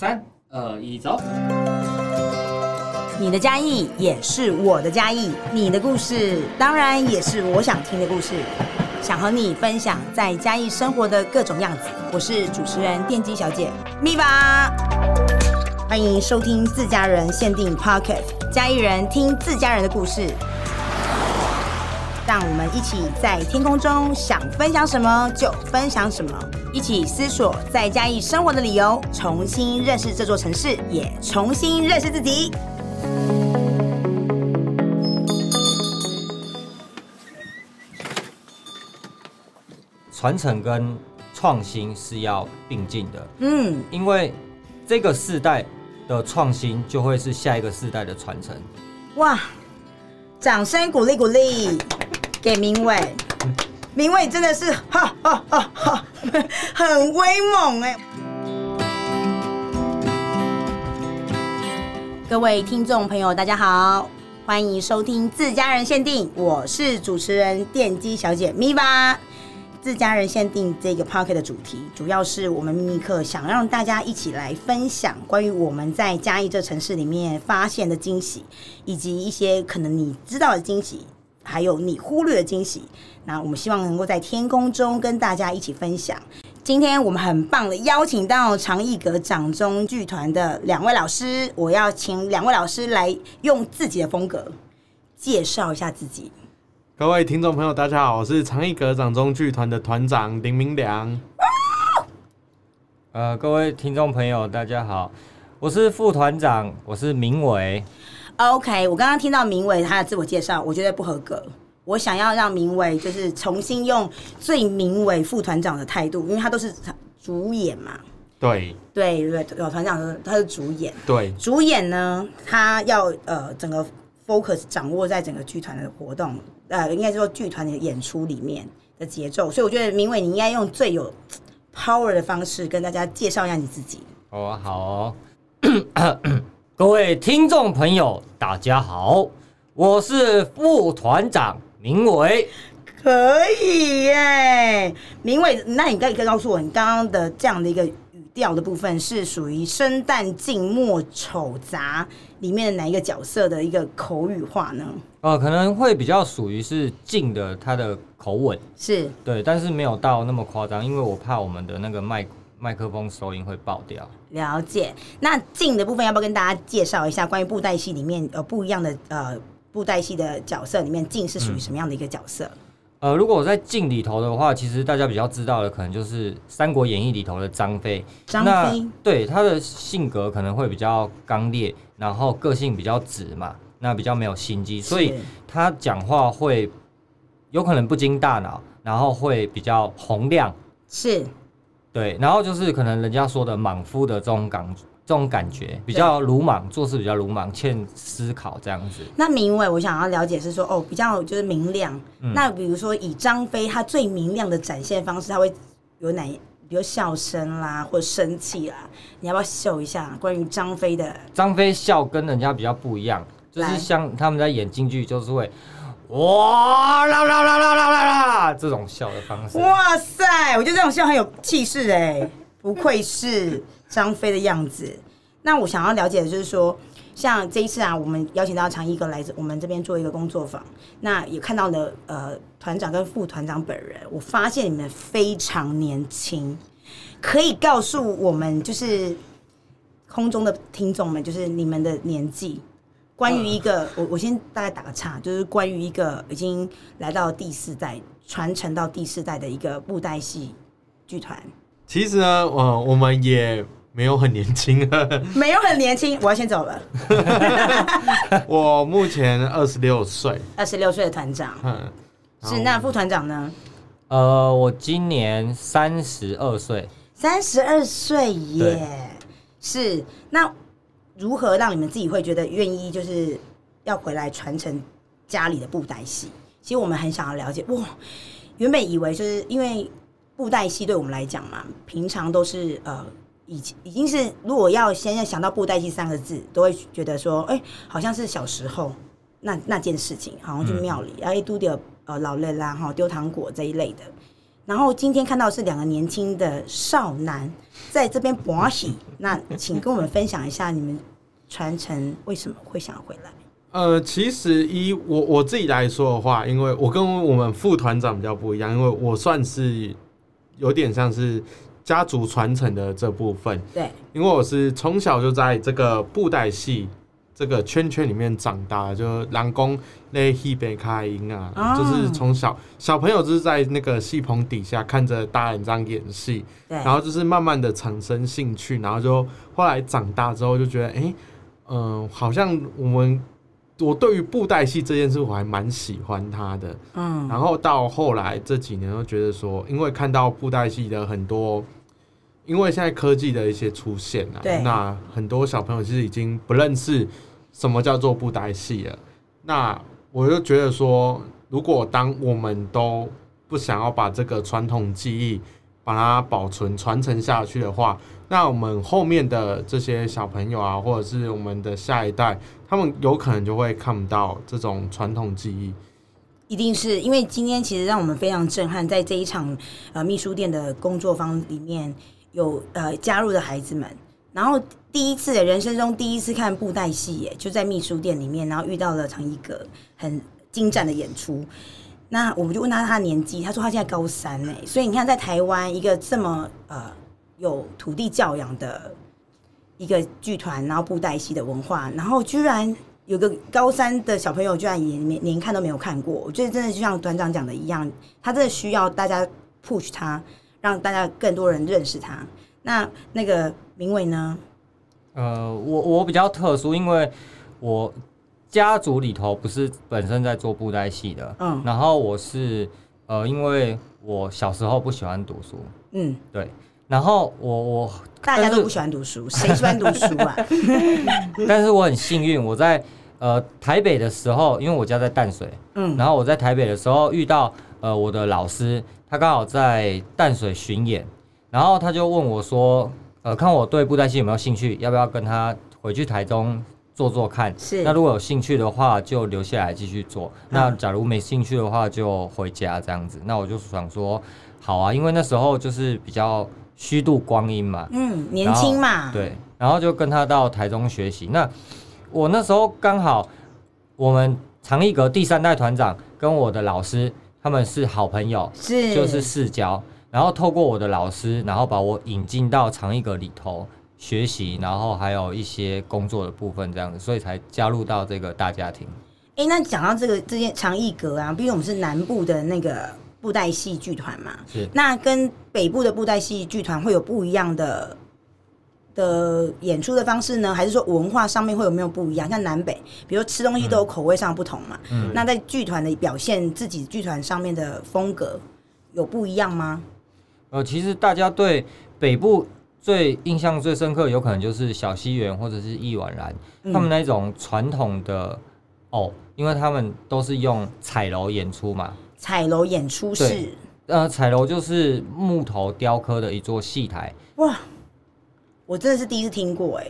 三二一，走！你的嘉义也是我的嘉义，你的故事当然也是我想听的故事，想和你分享在嘉义生活的各种样子。我是主持人电机小姐咪吧，欢迎收听自家人限定 Pocket，嘉义人听自家人的故事。让我们一起在天空中想分享什么就分享什么，一起思索在嘉义生活的理由，重新认识这座城市，也重新认识自己。传承跟创新是要并进的，嗯，因为这个世代的创新就会是下一个世代的传承。哇，掌声鼓励鼓励！给明伟，明伟真的是哈哈哈哈，很威猛哎！各位听众朋友，大家好，欢迎收听自家人限定，我是主持人电机小姐咪吧。自家人限定这个 Podcast 的主题，主要是我们秘密客想让大家一起来分享关于我们在嘉义这城市里面发现的惊喜，以及一些可能你知道的惊喜。还有你忽略的惊喜，那我们希望能够在天空中跟大家一起分享。今天我们很棒的邀请到长艺阁掌中剧团的两位老师，我要请两位老师来用自己的风格介绍一下自己。各位听众朋友，大家好，我是长艺阁掌中剧团的团长林明良。呃，各位听众朋友，大家好，我是副团长，我是明伟。OK，我刚刚听到明伟他的自我介绍，我觉得不合格。我想要让明伟就是重新用最明伟副团长的态度，因为他都是主演嘛。对对对，有团长他是主演。对，主演呢，他要呃整个 focus 掌握在整个剧团的活动，呃，应该说剧团的演出里面的节奏。所以我觉得明伟你应该用最有 power 的方式跟大家介绍一下你自己。哦，好哦。各位听众朋友，大家好，我是副团长明伟。可以耶，明伟，那你可以告诉我，你刚刚的这样的一个语调的部分，是属于生旦净末丑杂里面的哪一个角色的一个口语化呢？呃，可能会比较属于是静的，他的口吻是对，但是没有到那么夸张，因为我怕我们的那个麦麦克风收音会爆掉。了解，那净的部分要不要跟大家介绍一下？关于布袋戏里面呃不一样的呃布袋戏的角色里面，净是属于什么样的一个角色？嗯、呃，如果我在净里头的话，其实大家比较知道的可能就是《三国演义》里头的张飞。张飞，对他的性格可能会比较刚烈，然后个性比较直嘛，那比较没有心机，所以他讲话会有可能不经大脑，然后会比较洪亮。是。对，然后就是可能人家说的莽夫的这种感这种感觉，比较鲁莽，做事比较鲁莽，欠思考这样子。那明伟，我想要了解是说，哦，比较就是明亮。嗯、那比如说以张飞，他最明亮的展现方式，他会有哪？比如笑声啦，或者生气啦，你要不要秀一下关于张飞的？张飞笑跟人家比较不一样，就是像他们在演京剧，就是会。哇啦啦啦啦啦啦啦！这种笑的方式，哇塞，我觉得这种笑很有气势哎，不愧是张飞的样子。那我想要了解的就是说，像这一次啊，我们邀请到长一哥来我们这边做一个工作坊，那也看到了呃团长跟副团长本人，我发现你们非常年轻，可以告诉我们就是空中的听众们，就是你们的年纪。关于一个，我我先大概打个岔，就是关于一个已经来到第四代，传承到第四代的一个布袋戏剧团。其实呢，我我们也没有很年轻，没有很年轻，我要先走了。我目前二十六岁，二十六岁的团长，嗯，是那副团长呢？呃，我今年三十二岁，三十二岁耶，是那。如何让你们自己会觉得愿意，就是要回来传承家里的布袋戏？其实我们很想要了解。哇，原本以为就是因为布袋戏对我们来讲嘛，平常都是呃，已已经是如果要现在想到布袋戏三个字，都会觉得说，哎、好像是小时候那那件事情，好像去庙里，然后一丢丢呃老人啦哈丢糖果这一类的。然后今天看到是两个年轻的少男在这边博喜，那请跟我们分享一下你们传承为什么会想要回来？呃，其实以我我自己来说的话，因为我跟我们副团长比较不一样，因为我算是有点像是家族传承的这部分。对，因为我是从小就在这个布袋戏。这个圈圈里面长大，就狼公那戏北开音啊，哦、就是从小小朋友就是在那个戏棚底下看着大人这样演戏，对然后就是慢慢的产生兴趣，然后就后来长大之后就觉得，哎，嗯、呃，好像我们我对于布袋戏这件事我还蛮喜欢它的，嗯，然后到后来这几年又觉得说，因为看到布袋戏的很多，因为现在科技的一些出现啊，那很多小朋友其实已经不认识。什么叫做布袋戏了？那我就觉得说，如果当我们都不想要把这个传统技艺把它保存传承下去的话，那我们后面的这些小朋友啊，或者是我们的下一代，他们有可能就会看不到这种传统技艺。一定是因为今天其实让我们非常震撼，在这一场呃秘书店的工作坊里面有呃加入的孩子们。然后第一次人生中第一次看布袋戏，耶，就在秘书店里面，然后遇到了常一格很精湛的演出。那我们就问他他的年纪，他说他现在高三呢。所以你看，在台湾一个这么呃有土地教养的一个剧团，然后布袋戏的文化，然后居然有个高三的小朋友，居然也连连看都没有看过。我觉得真的就像团长讲的一样，他真的需要大家 push 他，让大家更多人认识他。那那个明伟呢？呃，我我比较特殊，因为我家族里头不是本身在做布袋戏的，嗯，然后我是呃，因为我小时候不喜欢读书，嗯，对，然后我我大家都不喜欢读书，谁喜欢读书啊？但是我很幸运，我在呃台北的时候，因为我家在淡水，嗯，然后我在台北的时候遇到呃我的老师，他刚好在淡水巡演。然后他就问我说：“呃，看我对布袋戏有没有兴趣，要不要跟他回去台中做做看？是。那如果有兴趣的话，就留下来继续做；嗯、那假如没兴趣的话，就回家这样子。那我就想说，好啊，因为那时候就是比较虚度光阴嘛，嗯，年轻嘛，对。然后就跟他到台中学习。那我那时候刚好，我们长艺阁第三代团长跟我的老师他们是好朋友，是就是世交。”然后透过我的老师，然后把我引进到长艺阁里头学习，然后还有一些工作的部分这样子，所以才加入到这个大家庭。哎，那讲到这个这件长艺阁啊，毕竟我们是南部的那个布袋戏剧团嘛，是那跟北部的布袋戏剧团会有不一样的的演出的方式呢？还是说文化上面会有没有不一样？像南北，比如吃东西都有口味上不同嘛。嗯，那在剧团的表现自己剧团上面的风格有不一样吗？呃，其实大家对北部最印象最深刻，有可能就是小西园或者是易婉然，嗯、他们那种传统的哦，因为他们都是用彩楼演出嘛。彩楼演出是？呃，彩楼就是木头雕刻的一座戏台。哇，我真的是第一次听过哎。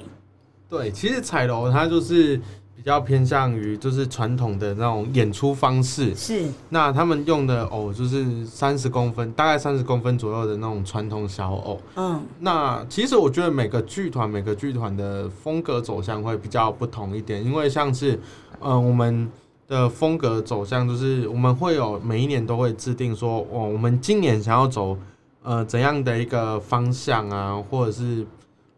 对，其实彩楼它就是。比较偏向于就是传统的那种演出方式，是那他们用的偶就是三十公分，大概三十公分左右的那种传统小偶。嗯，那其实我觉得每个剧团每个剧团的风格走向会比较不同一点，因为像是呃我们的风格走向就是我们会有每一年都会制定说哦，我们今年想要走呃怎样的一个方向啊，或者是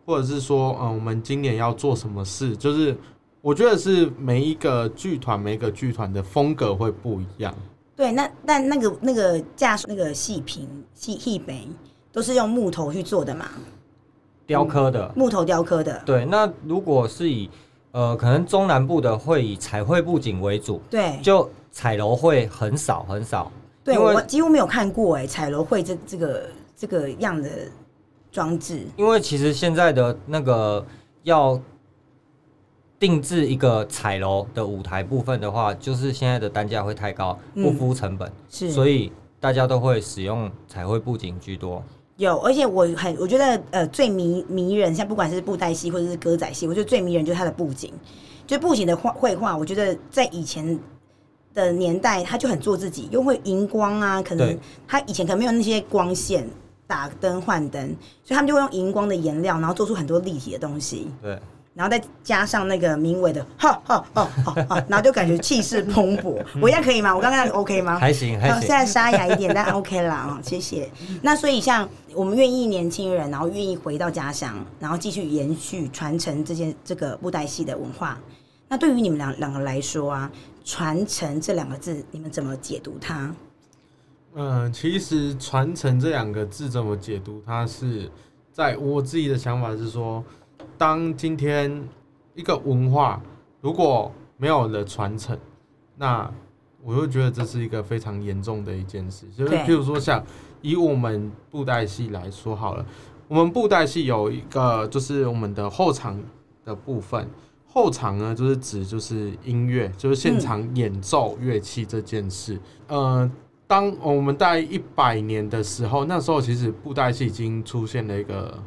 或者是说嗯我们今年要做什么事，就是。我觉得是每一个剧团，每一个剧团的风格会不一样。对，那但那个那个架那个戏屏戏戏杯都是用木头去做的嘛？雕刻的、嗯，木头雕刻的。对，那如果是以呃，可能中南部的会以彩绘布景为主，对，就彩楼会很少很少。对，因为我几乎没有看过哎，彩楼会这这个这个样的装置。因为其实现在的那个要。定制一个彩楼的舞台部分的话，就是现在的单价会太高，不敷成本，嗯、是，所以大家都会使用彩绘布景居多。有，而且我很我觉得呃最迷迷人，像不管是布袋戏或者是歌仔戏，我觉得最迷人就是它的布景，就布景的画绘画，我觉得在以前的年代，他就很做自己，又会荧光啊，可能他以前可能没有那些光线打灯换灯，所以他们就会用荧光的颜料，然后做出很多立体的东西。对。然后再加上那个明伟的哈哈哈哈，然后就感觉气势蓬勃。我现在可以吗？我刚刚 OK 吗？还行，还行。现在沙哑一点，但 OK 啦啊，谢谢。那所以像我们愿意年轻人，然后愿意回到家乡，然后继续延续传承这件这个布袋戏的文化。那对于你们两两个来说啊，传承这两个字，你们怎么解读它？嗯，其实传承这两个字怎么解读它，是在我自己的想法是说。当今天一个文化如果没有了传承，那我就觉得这是一个非常严重的一件事。就是譬如说，像以我们布袋戏来说好了，我们布袋戏有一个就是我们的后场的部分，后场呢就是指就是音乐，就是现场演奏乐器这件事。呃，当我们在一百年的时候，那时候其实布袋戏已经出现了一个。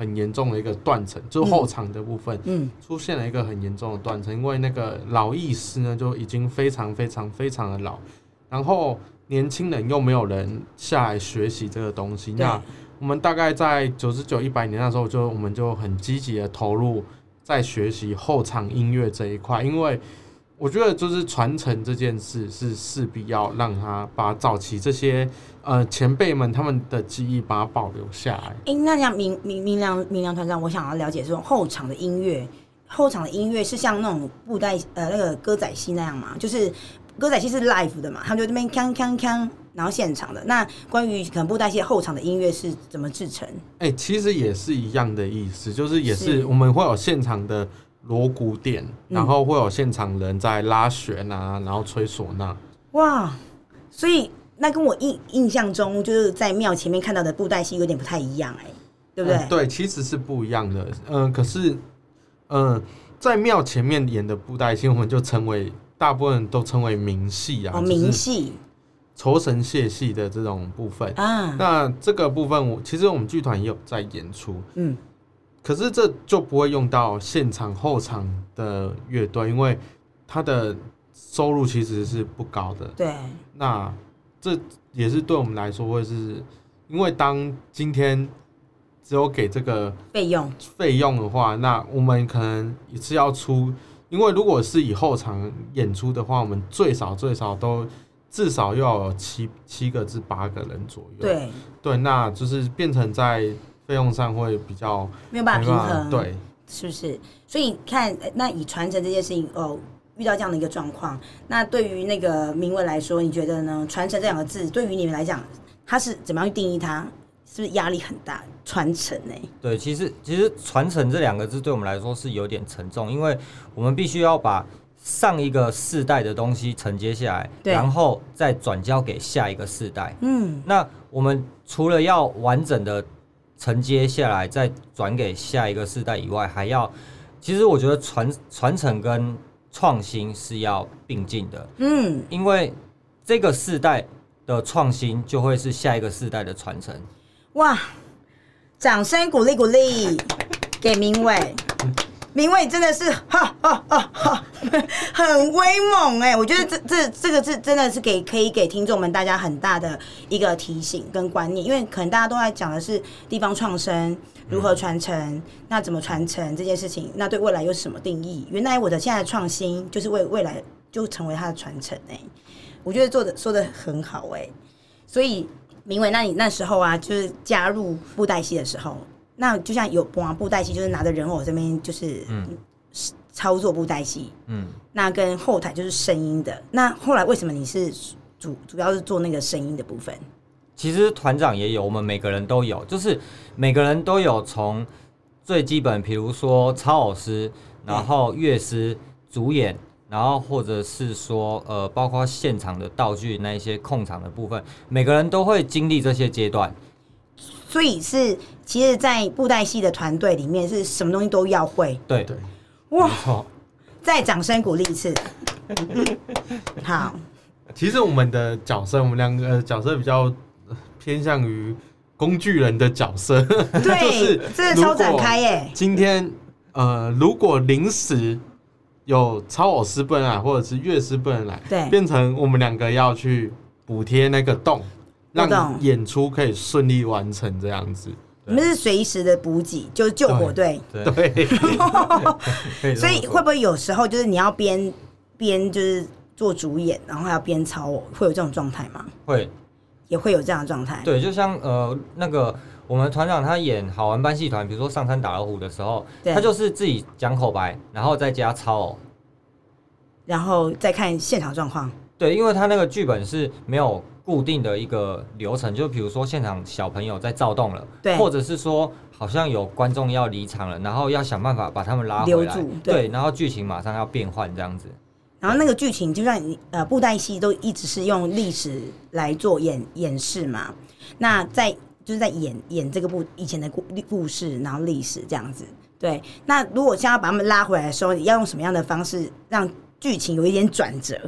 很严重的一个断层，就是后场的部分，嗯，出现了一个很严重的断层，因为那个老艺师呢就已经非常非常非常的老，然后年轻人又没有人下来学习这个东西。那我们大概在九十九、一百年那时候，就我们就很积极的投入在学习后场音乐这一块，因为。我觉得就是传承这件事是势必要让他把早期这些呃前辈们他们的记忆把它保留下来。哎、欸，那像明明明良明良团长，我想要了解这种后场的音乐，后场的音乐是像那种布袋呃那个歌仔戏那样吗？就是歌仔戏是 live 的嘛，他们就这边锵锵锵，然后现场的。那关于可能布袋戏后场的音乐是怎么制成？哎、其实也是一样的意思，就是也是我们会有现场的。锣鼓点，然后会有现场人在拉弦啊，然后吹唢呐。哇，所以那跟我印印象中就是在庙前面看到的布袋戏有点不太一样哎，对不对？嗯、对，其实是不一样的。嗯、呃，可是，嗯、呃，在庙前面演的布袋戏，我们就称为大部分人都称为名戏啊，名戏，酬神谢戏的这种部分啊。那这个部分，我其实我们剧团也有在演出，嗯。可是这就不会用到现场后场的乐队，因为他的收入其实是不高的。对，那这也是对我们来说会是，因为当今天只有给这个费用费用的话，那我们可能一次要出，因为如果是以后场演出的话，我们最少最少都至少要有七七个至八个人左右。对对，那就是变成在。费用上会比较没有办法平衡，对，是不是？所以看，那以传承这件事情哦，遇到这样的一个状况，那对于那个明文来说，你觉得呢？传承这两个字对于你们来讲，它是怎么样去定义它？是不是压力很大？传承呢？对，其实其实传承这两个字对我们来说是有点沉重，因为我们必须要把上一个世代的东西承接下来，然后再转交给下一个世代。嗯，那我们除了要完整的。承接下来，再转给下一个世代以外，还要，其实我觉得传传承跟创新是要并进的。嗯，因为这个世代的创新就会是下一个世代的传承。哇，掌声鼓励鼓励，给明伟。明伟真的是哈哈哈哈，很威猛哎！我觉得这这这个是真的是给可以给听众们大家很大的一个提醒跟观念，因为可能大家都在讲的是地方创生如何传承，那怎么传承这件事情，那对未来有什么定义？原来我的现在创新就是为未来就成为它的传承哎！我觉得做的说的很好哎，所以明伟，那你那时候啊，就是加入布袋戏的时候。那就像有播布袋戏，就是拿着人偶这边就是操作布袋戏，嗯，那跟后台就是声音的。那后来为什么你是主主要是做那个声音的部分？其实团长也有，我们每个人都有，就是每个人都有从最基本，比如说操偶师，然后乐师、主演，然后或者是说呃，包括现场的道具那一些控场的部分，每个人都会经历这些阶段。所以是，其实，在布袋戏的团队里面，是什么东西都要会。对对，哇！再掌声鼓励一次。好。其实我们的角色，我们两个角色比较偏向于工具人的角色。对，就是这个超展开耶。今天，呃，如果临时有超偶师不能来，或者是乐师不能来，对，变成我们两个要去补贴那个洞，让演出可以顺利完成这样子。你们是随时的补给，就是救火队。对，所以会不会有时候就是你要边边就是做主演，然后还要边操偶，会有这种状态吗？会，也会有这样的状态。对，就像呃那个我们团长他演好玩班戏团，比如说上山打老虎的时候，他就是自己讲口白，然后再加操偶，然后再看现场状况。对，因为他那个剧本是没有。固定的一个流程，就比如说现场小朋友在躁动了，对，或者是说好像有观众要离场了，然后要想办法把他们拉回来，对，对，然后剧情马上要变换这样子。然后那个剧情就像呃布袋戏都一直是用历史来做演演示嘛，那在就是在演演这个部以前的故故事，然后历史这样子。对，那如果现在把他们拉回来的时候，你要用什么样的方式让剧情有一点转折？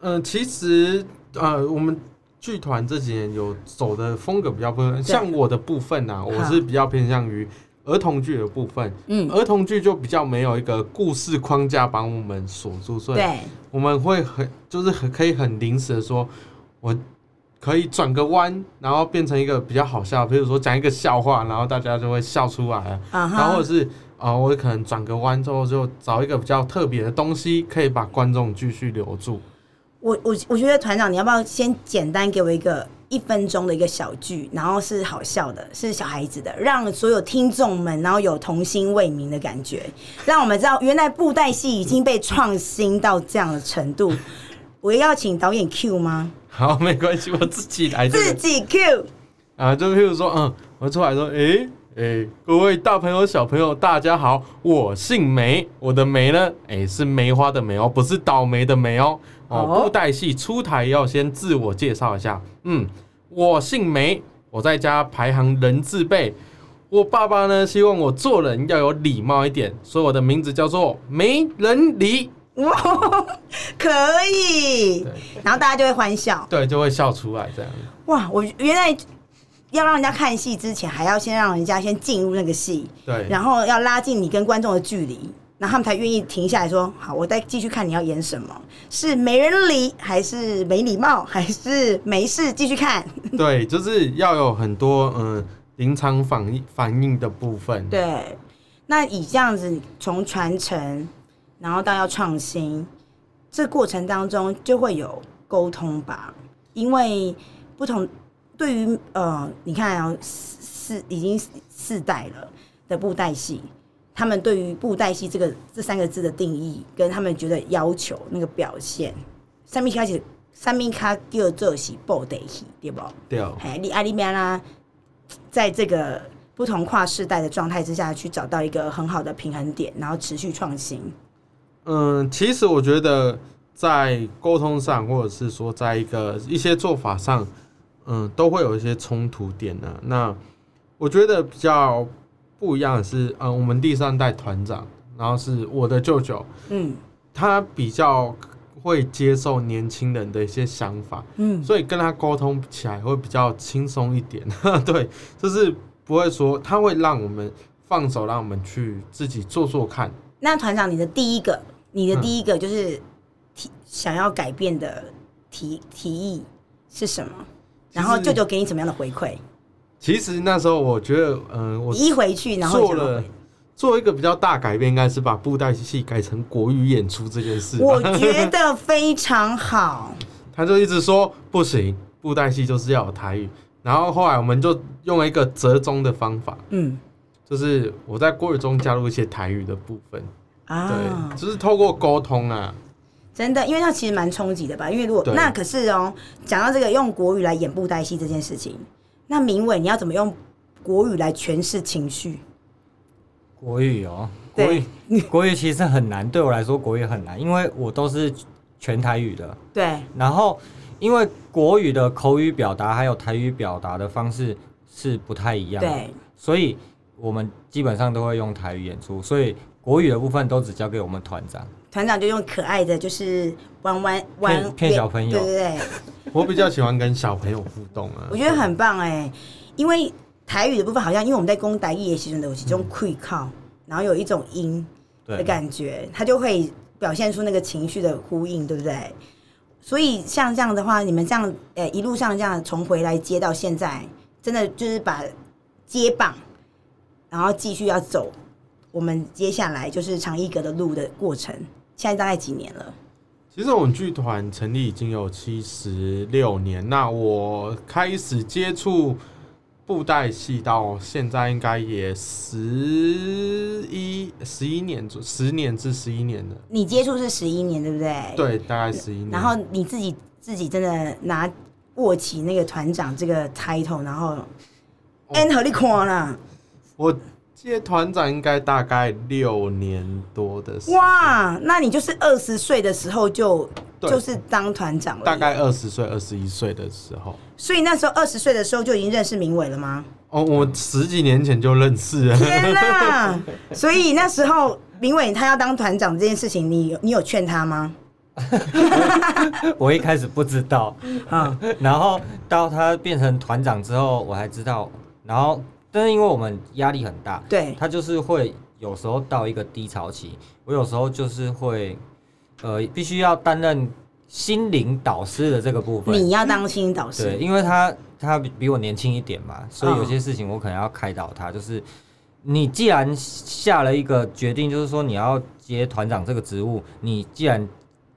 嗯、呃，其实呃我们。剧团这几年有走的风格比较不一样，像我的部分呢、啊，我是比较偏向于儿童剧的部分。嗯，儿童剧就比较没有一个故事框架把我们锁住，所以我们会很就是很可以很临时的说，我可以转个弯，然后变成一个比较好笑，比如说讲一个笑话，然后大家就会笑出来了。然后或者是啊，我可能转个弯之后就找一个比较特别的东西，可以把观众继续留住。我我我觉得团长，你要不要先简单给我一个一分钟的一个小剧，然后是好笑的，是小孩子的，让所有听众们然后有童心未泯的感觉，让我们知道原来布袋戏已经被创新到这样的程度。我要请导演 Q 吗？好，没关系，我自己来、这个。自己 Q 啊，就譬如说，嗯，我出来说，哎、欸、哎、欸，各位大朋友小朋友，大家好，我姓梅，我的梅呢，哎、欸，是梅花的梅哦，不是倒霉的梅哦。哦，布袋戏出台要先自我介绍一下。嗯，我姓梅，我在家排行人字辈。我爸爸呢，希望我做人要有礼貌一点，所以我的名字叫做没人理。哇，可以。然后大家就会欢笑，对，就会笑出来这样。哇，我原来要让人家看戏之前，还要先让人家先进入那个戏，对，然后要拉近你跟观众的距离。然后他们才愿意停下来说：“好，我再继续看你要演什么，是没人理，还是没礼貌，还是没事继续看？” 对，就是要有很多嗯临场反应反应的部分。对，那以这样子从传承，然后到要创新，这过程当中就会有沟通吧？因为不同对于呃，你看啊，四已经四代了的布袋戏。他们对于布袋戏这个这三个字的定义，跟他们觉得要求那个表现，三明开始三明卡叫做是布袋戏，对不？对。哎，你阿里边啦，在这个不同跨世代的状态之下去找到一个很好的平衡点，然后持续创新。嗯，其实我觉得在沟通上，或者是说在一个一些做法上，嗯，都会有一些冲突点的。那我觉得比较。不一样的是，嗯，我们第三代团长，然后是我的舅舅，嗯，他比较会接受年轻人的一些想法，嗯，所以跟他沟通起来会比较轻松一点，对，就是不会说他会让我们放手，让我们去自己做做看。那团长，你的第一个，你的第一个就是提想要改变的提提议是什么？然后舅舅给你怎么样的回馈？其实那时候我觉得，嗯、呃，我一回去然后做了做一个比较大改变，应该是把布袋戏改成国语演出这件事。我觉得非常好。他就一直说不行，布袋戏就是要有台语。然后后来我们就用了一个折中的方法，嗯，就是我在国语中加入一些台语的部分啊，对，就是透过沟通啊。真的，因为它其实蛮冲击的吧？因为如果那可是哦，讲到这个用国语来演布袋戏这件事情。那明伟，你要怎么用国语来诠释情绪？国语哦，国语，国语其实很难。对我来说，国语很难，因为我都是全台语的。对。然后，因为国语的口语表达还有台语表达的方式是不太一样的，对。所以我们基本上都会用台语演出，所以国语的部分都只交给我们团长。团长就用可爱的，就是玩玩玩骗小朋友，对不对。我比较喜欢跟小朋友互动啊，我觉得很棒哎、欸，因为台语的部分好像，因为我们在讲台语的时候有其中 q 靠，然后有一种音的感觉，它就会表现出那个情绪的呼应，对不对？所以像这样的话，你们这样呃一路上这样从回来接到现在，真的就是把接棒，然后继续要走我们接下来就是长一格的路的过程。现在大概几年了？其实我们剧团成立已经有七十六年，那我开始接触。布袋戏到现在应该也十一十一年，十年至十一年了。你接触是十一年，对不对？对，大概十一年。然后你自己自己真的拿握起那个团长这个 title，然后 N 和你看啦。我接团长应该大概六年多的时候。哇，那你就是二十岁的时候就。就是当团长了，大概二十岁、二十一岁的时候。所以那时候二十岁的时候就已经认识明伟了吗？哦，我十几年前就认识了。天哪！所以那时候明伟他要当团长这件事情，你你有劝他吗？我一开始不知道啊，然后到他变成团长之后，我还知道。然后，但是因为我们压力很大，对，他就是会有时候到一个低潮期，我有时候就是会。呃，必须要担任心灵导师的这个部分。你要当心灵导师，对，因为他他比我年轻一点嘛，所以有些事情我可能要开导他。就是你既然下了一个决定，就是说你要接团长这个职务，你既然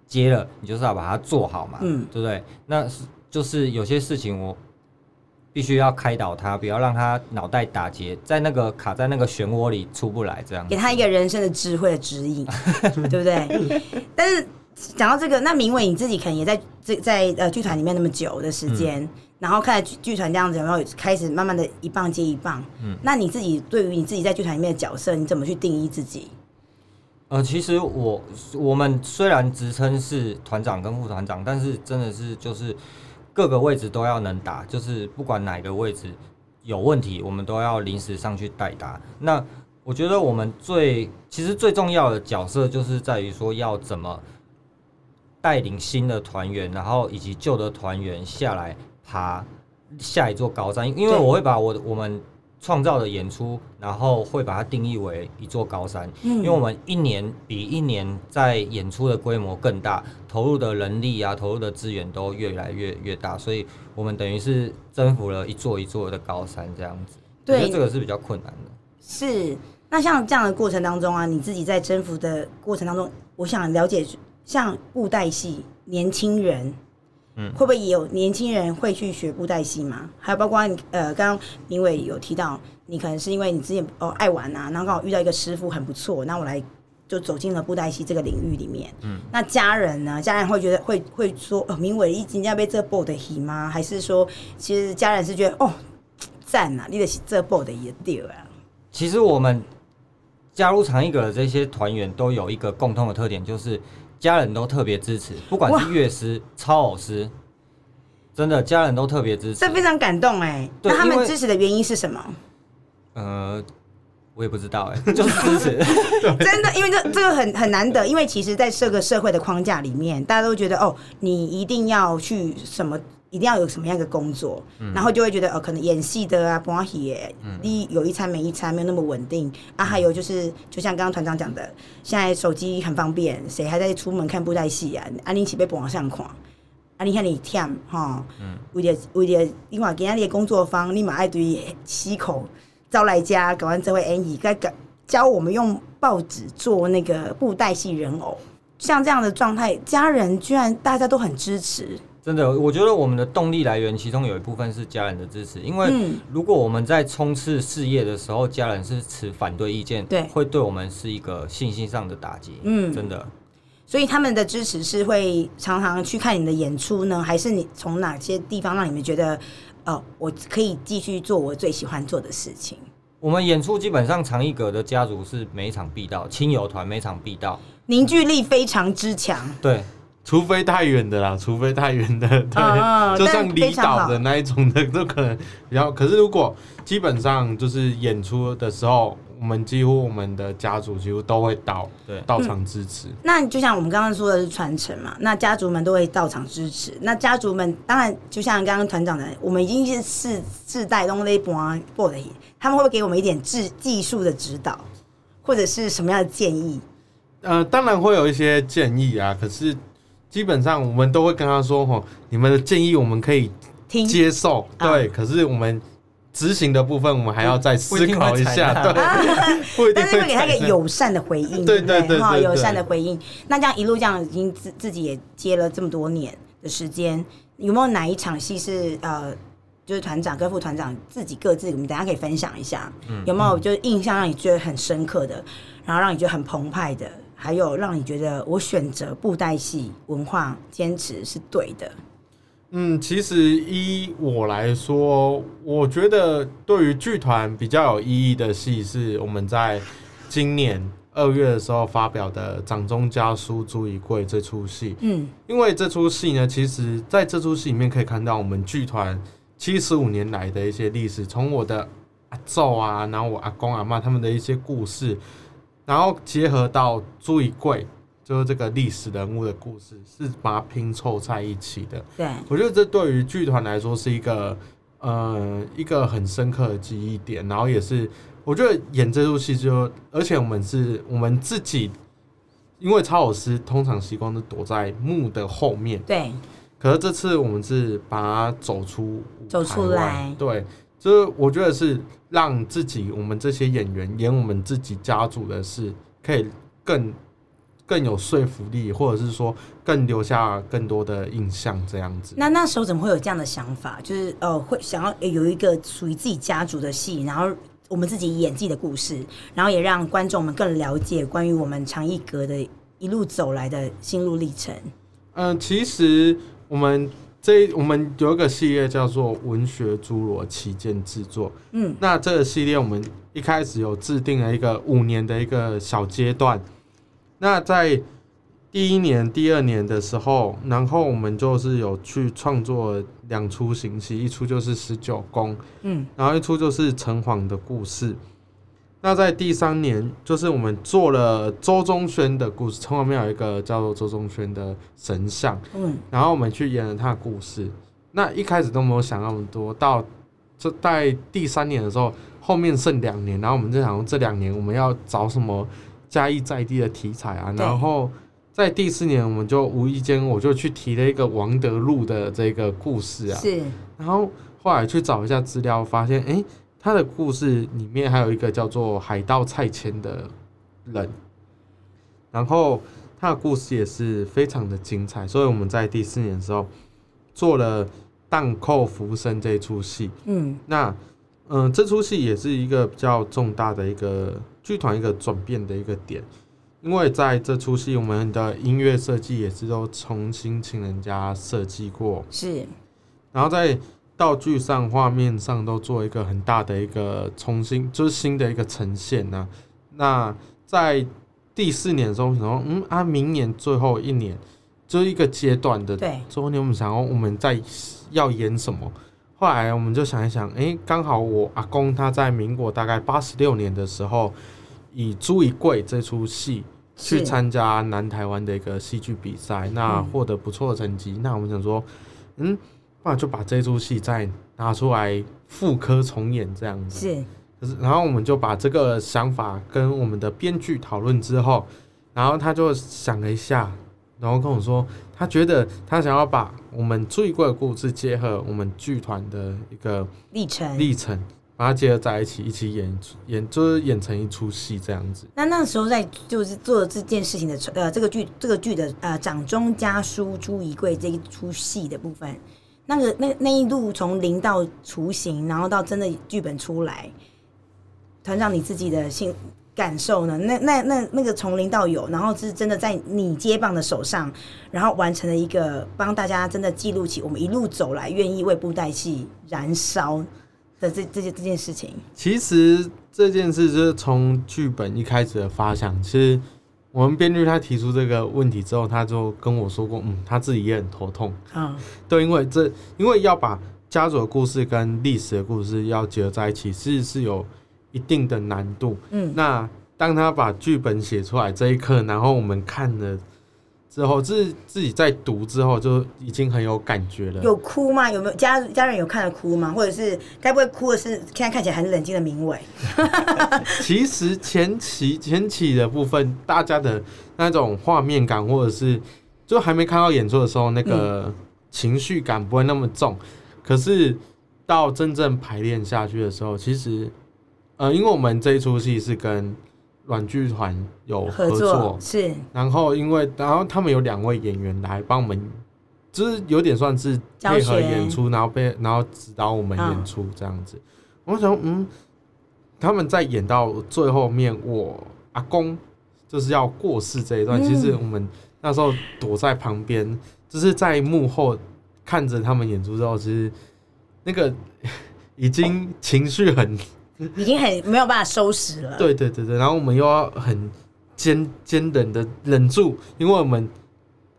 接了，你就是要把它做好嘛，嗯，对不对？那是就是有些事情我必须要开导他，不要让他脑袋打结，在那个卡在那个漩涡里出不来，这样。给他一个人生的智慧的指引，对不对？但是讲到这个，那明伟你自己可能也在这在呃剧团里面那么久的时间，嗯、然后看剧剧团这样子，然后开始慢慢的一棒接一棒。嗯，那你自己对于你自己在剧团里面的角色，你怎么去定义自己？呃，其实我我们虽然职称是团长跟副团长，但是真的是就是。各个位置都要能打，就是不管哪个位置有问题，我们都要临时上去代打。那我觉得我们最其实最重要的角色就是在于说要怎么带领新的团员，然后以及旧的团员下来爬下一座高山。因为我会把我我们。创造的演出，然后会把它定义为一座高山，嗯，因为我们一年比一年在演出的规模更大，投入的人力啊，投入的资源都越来越越大，所以我们等于是征服了一座一座的高山，这样子。对，我觉得这个是比较困难的。是，那像这样的过程当中啊，你自己在征服的过程当中，我想了解，像布袋戏年轻人。嗯，会不会也有年轻人会去学布袋戏吗？还有包括呃，刚刚明伟有提到，你可能是因为你之前哦爱玩啊，然后刚好遇到一个师傅很不错，那我来就走进了布袋戏这个领域里面。嗯，那家人呢？家人会觉得会会说哦，明伟一今天要被这布的戏吗？还是说其实家人是觉得哦赞啊，你的这布的也对啊。其实我们加入长一格的这些团员都有一个共同的特点，就是。家人都特别支持，不管是乐师、超偶师，真的家人都特别支持，这非常感动哎。那他们支持的原因是什么？呃，我也不知道哎，就是支持。真的，因为这这个很很难得，因为其实，在这个社会的框架里面，大家都觉得哦，你一定要去什么。一定要有什么样的工作，嗯、然后就会觉得哦，可能演戏的啊，不欢喜，你有一餐没一餐，没有那么稳定。啊。还有就是，就像刚刚团长讲的，现在手机很方便，谁还在出门看布袋戏啊？啊，你起被绑上看，啊，你看你忝哈，为了为了，你看今天的工作坊，你嘛爱对溪口招来家搞完这位演艺，该教我们用报纸做那个布袋戏人偶，像这样的状态，家人居然大家都很支持。真的，我觉得我们的动力来源，其中有一部分是家人的支持。因为如果我们在冲刺事业的时候，家人是持反对意见，对，会对我们是一个信心上的打击。嗯，真的。所以他们的支持是会常常去看你的演出呢，还是你从哪些地方让你们觉得，哦，我可以继续做我最喜欢做的事情？我们演出基本上长一格的家族是每一场必到，亲友团每场必到，凝聚力非常之强。对。除非太远的啦，除非太远的，对，哦、就像离岛的那一种的都可能比较。可是如果基本上就是演出的时候，我们几乎我们的家族几乎都会到，对，到场支持。嗯、那就像我们刚刚说的是传承嘛，那家族们都会到场支持。那家族们当然就像刚刚团长的，我们已经是世世代都在播播的，他们会不会给我们一点技技术的指导，或者是什么样的建议？呃，当然会有一些建议啊，可是基本上我们都会跟他说，吼，你们的建议我们可以接受，对，啊、可是我们执行的部分，我们还要再思考一下，对，不一定会，但是会给他一个友善的回应，对对对，哈，友善的回应。那这样一路这样，已经自自己也接了这么多年的时间，有没有哪一场戏是呃？就是团长跟副团长自己各自，我们等下可以分享一下，嗯、有没有就是印象让你觉得很深刻的，然后让你觉得很澎湃的，还有让你觉得我选择布袋戏文化坚持是对的。嗯，其实依我来说，我觉得对于剧团比较有意义的戏，是我们在今年二月的时候发表的《掌中家书朱一贵》这出戏。嗯，因为这出戏呢，其实在这出戏里面可以看到我们剧团。七十五年来的一些历史，从我的阿祖啊，然后我阿公阿妈他们的一些故事，然后结合到朱一贵，就是这个历史人物的故事，是把它拼凑在一起的。对，我觉得这对于剧团来说是一个呃一个很深刻的记忆点，然后也是我觉得演这出戏就，而且我们是我们自己，因为操偶师通常习惯是躲在幕的后面。对。可是这次我们是把它走出走出来，对，就是我觉得是让自己我们这些演员演我们自己家族的事，可以更更有说服力，或者是说更留下更多的印象这样子。那那时候怎么会有这样的想法？就是呃，会想要有一个属于自己家族的戏，然后我们自己演自己的故事，然后也让观众们更了解关于我们长艺阁的一路走来的心路历程。嗯、呃，其实。我们这我们有一个系列叫做“文学侏罗旗舰制作”，嗯，那这个系列我们一开始有制定了一个五年的一个小阶段。那在第一年、第二年的时候，然后我们就是有去创作两出行戏，一出就是十九宫，嗯，然后一出就是城隍的故事。那在第三年，就是我们做了周宗宣的故事，从来没有一个叫做周宗宣的神像，嗯，然后我们去演了他的故事。那一开始都没有想那么多，到这在第三年的时候，后面剩两年，然后我们就想这两年我们要找什么嘉义在地的题材啊，然后在第四年，我们就无意间我就去提了一个王德禄的这个故事啊，是，然后后来去找一下资料，发现哎。欸他的故事里面还有一个叫做海盗蔡牵的人，然后他的故事也是非常的精彩，所以我们在第四年的时候做了《荡寇浮生》这出戏。嗯，那嗯、呃，这出戏也是一个比较重大的一个剧团一个转变的一个点，因为在这出戏我们的音乐设计也是都重新请人家设计过，是，然后在。道具上、画面上都做一个很大的一个重新，就是新的一个呈现呐、啊。那在第四年的时候，想说嗯啊，明年最后一年就是一个阶段的最后一年，我们想要我们在要演什么？后来我们就想一想，哎、欸，刚好我阿公他在民国大概八十六年的时候，以朱一贵这出戏去参加南台湾的一个戏剧比赛，那获得不错的成绩。那我们想说，嗯。那就把这出戏再拿出来复刻重演这样子，是，是，然后我们就把这个想法跟我们的编剧讨论之后，然后他就想了一下，然后跟我说，他觉得他想要把我们朱一贵的故事结合我们剧团的一个历程历程，把它结合在一起，一起演演，就是演成一出戏这样子。那那时候在就是做这件事情的呃这个剧这个剧的呃掌中家书朱一贵这一出戏的部分。那个那那一路从零到雏形，然后到真的剧本出来，团长你自己的心感受呢？那那那那个从零到有，然后是真的在你接棒的手上，然后完成了一个帮大家真的记录起我们一路走来，愿意为布袋戏燃烧的这这件这件事情。其实这件事就是从剧本一开始的发想，其实。我们编剧他提出这个问题之后，他就跟我说过，嗯，他自己也很头痛。嗯，对，因为这因为要把家族的故事跟历史的故事要结合在一起，其实是有一定的难度。嗯，那当他把剧本写出来这一刻，然后我们看了之后，自自己在读之后就已经很有感觉了。有哭吗？有没有家家人有看了哭吗？或者是该不会哭的是现在看起来很冷静的明伟？其实前期前期的部分，大家的那种画面感，或者是就还没看到演出的时候，那个情绪感不会那么重。嗯、可是到真正排练下去的时候，其实呃，因为我们这一出戏是跟。阮剧团有合作，合作是，然后因为然后他们有两位演员来帮我们，就是有点算是配合演出，然后被然后指导我们演出这样子。哦、我想，嗯，他们在演到最后面，我阿公就是要过世这一段，嗯、其实我们那时候躲在旁边，就是在幕后看着他们演出之后，其实那个 已经情绪很。已经很没有办法收拾了。对对对对，然后我们又要很坚坚忍的忍住，因为我们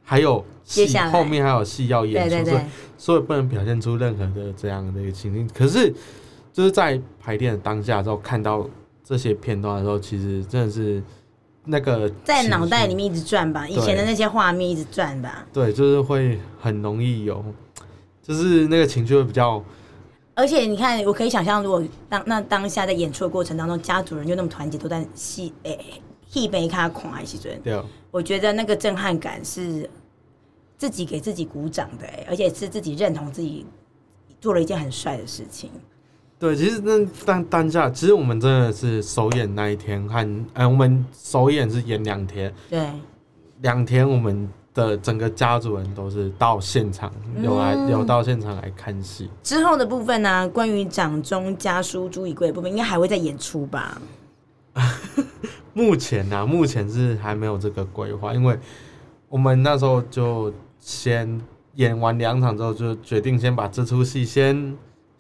还有戏，后面还有戏要演出，对对对，所以所以不能表现出任何的这样的一个情境。可是就是在排练的当下之后，看到这些片段的时候，其实真的是那个在脑袋里面一直转吧，以前的那些画面一直转吧。对，就是会很容易有，就是那个情绪会比较。而且你看，我可以想象，如果当那当下在演出的过程当中，家族人就那么团结，都在戏诶戏杯卡狂爱戏尊，对啊，我觉得那个震撼感是自己给自己鼓掌的，而且是自己认同自己做了一件很帅的事情。对，其实那当当下，其实我们真的是首演那一天和，和呃，我们首演是演两天，对，两天我们。的整个家族人都是到现场，有来有到现场来看戏。嗯。之后的部分呢，啊，关于掌中家书朱以贵的部分，应该还会再演出吧？目前呢，啊，目前是还没有这个规划，因为我们那时候就先演完两场之后，就决定先把这出戏先。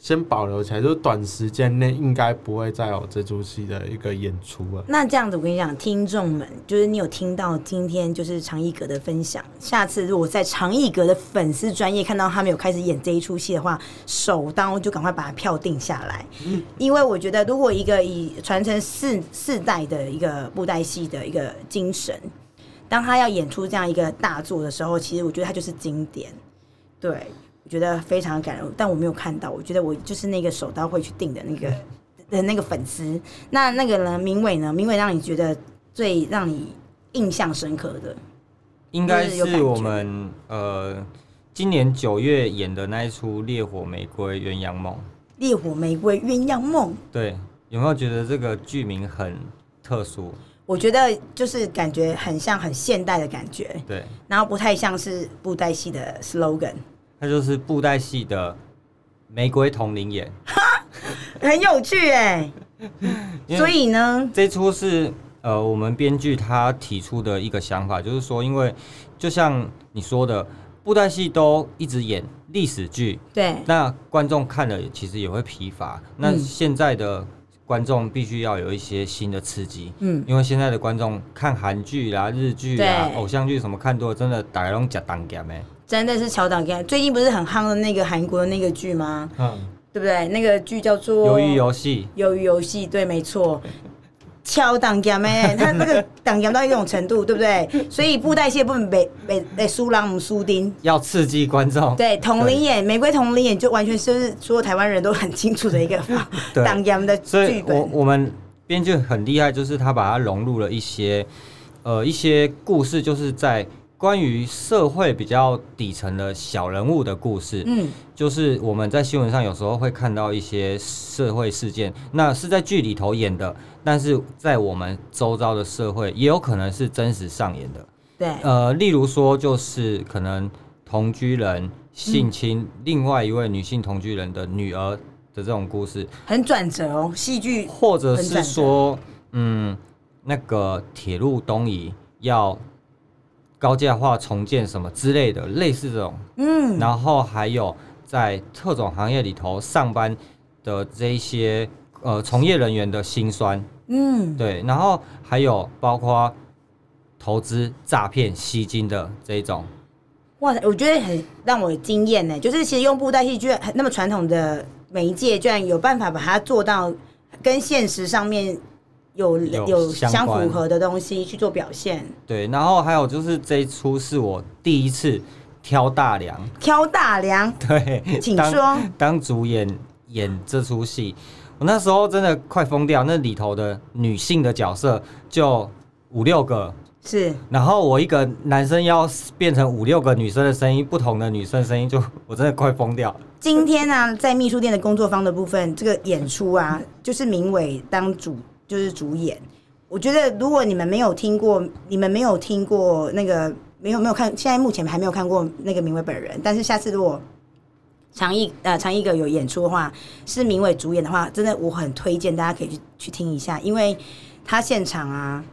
先保留起来，就是短时间内应该不会再有这出戏的一个演出了。那这样子，我跟你讲，听众们，就是你有听到今天就是长艺阁的分享，下次如果在长艺阁的粉丝专业看到他们有开始演这一出戏的话，首当就赶快把票定下来。嗯，因为我觉得，如果一个以传承四四代的一个布袋戏的一个精神，当他要演出这样一个大作的时候，其实我觉得他就是经典。对。我觉得非常感人，但我没有看到。我觉得我就是那个手刀会去定的那个的那个粉丝。那那个呢？明伟呢？明伟让你觉得最让你印象深刻的，应该是我们呃今年九月演的那一出《烈火玫瑰鸳鸯梦》。烈火玫瑰鸳鸯梦。对，有没有觉得这个剧名很特殊？我觉得就是感觉很像很现代的感觉。对，然后不太像是布袋戏的 slogan。它就是布袋戏的玫瑰瞳铃眼，很有趣哎。所以呢，这出是呃我们编剧他提出的一个想法，就是说，因为就像你说的，布袋戏都一直演历史剧，对，那观众看了其实也会疲乏。那现在的观众必须要有一些新的刺激，嗯，因为现在的观众看韩剧啦、日剧啦、偶像剧什么看多了，真的大家拢吃当家咩。真的是乔档，最近不是很夯的那个韩国的那个剧吗？嗯，对不对？那个剧叫做《鱿鱼游戏》。鱿鱼游戏，对，没错。乔档家咩？他那个档家到一种程度，对不对？所以布袋戏不能被被被苏朗姆苏丁，要刺激观众。对，瞳铃眼，玫瑰瞳铃眼，就完全是所有台湾人都很清楚的一个档 家的剧本。我我们编剧很厉害，就是他把它融入了一些呃一些故事，就是在。关于社会比较底层的小人物的故事，嗯，就是我们在新闻上有时候会看到一些社会事件，那是在剧里头演的，但是在我们周遭的社会也有可能是真实上演的。对，呃，例如说就是可能同居人性侵另外一位女性同居人的女儿的这种故事，很转折哦，戏剧，或者是说，嗯，那个铁路东移要。高架化重建什么之类的，类似这种，嗯，然后还有在特种行业里头上班的这一些呃从业人员的辛酸，嗯，对，然后还有包括投资诈骗吸金的这一种，哇，我觉得很让我惊艳呢，就是其实用布袋戏居然那么传统的媒介，居然有办法把它做到跟现实上面。有有相符合的东西去做表现。对，然后还有就是这一出是我第一次挑大梁，挑大梁，对，请说。当，当主演演这出戏，我那时候真的快疯掉，那里头的女性的角色就五六个。是，然后我一个男生要变成五六个女生的声音，不同的女生声音，就我真的快疯掉。今天呢、啊，在秘书店的工作方的部分，这个演出啊，就是明伟当主，就是主演。我觉得如果你们没有听过，你们没有听过那个，没有没有看，现在目前还没有看过那个明伟本人。但是下次如果长一呃长一个有演出的话，是明伟主演的话，真的我很推荐大家可以去去听一下，因为他现场啊。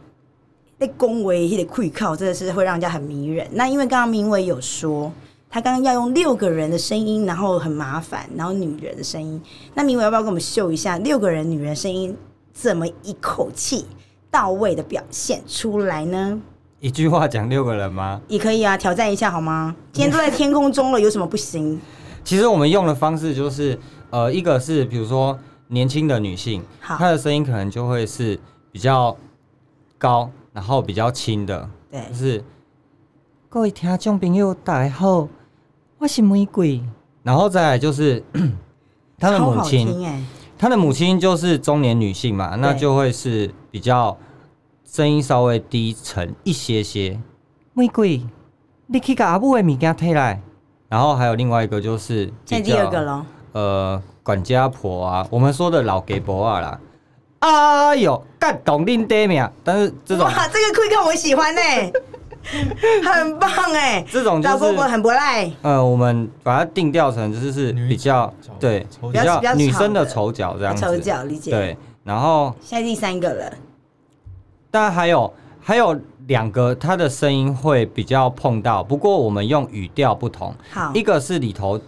被恭维也得跪靠，真的是会让人家很迷人。那因为刚刚明伟有说，他刚刚要用六个人的声音，然后很麻烦，然后女人的声音。那明伟要不要跟我们秀一下六个人女人声音怎么一口气到位的表现出来呢？一句话讲六个人吗？也可以啊，挑战一下好吗？今天都在天空中了，有什么不行？其实我们用的方式就是，呃，一个是比如说年轻的女性，好她的声音可能就会是比较高。然后比较轻的，对，就是各位听众朋友大家好，我是玫瑰。然后再来就是 他的母亲，他的母亲就是中年女性嘛，那就会是比较声音稍微低沉一些些。玫瑰，你去把阿母的物件摕来。然后还有另外一个就是，现在第二个咯，呃，管家婆啊，我们说的老给婆啊啦。哎呦，干懂恁爹名！但是这种哇，这个 quick 我喜欢呢、欸，很棒哎、欸。这种就是老婆婆很不赖。呃，我们把它定调成就是是比较对比较女生的丑角这样子。丑角理解。对，然后现在第三个了。当然还有还有两个，他的声音会比较碰到，不过我们用语调不同。好，一个是里头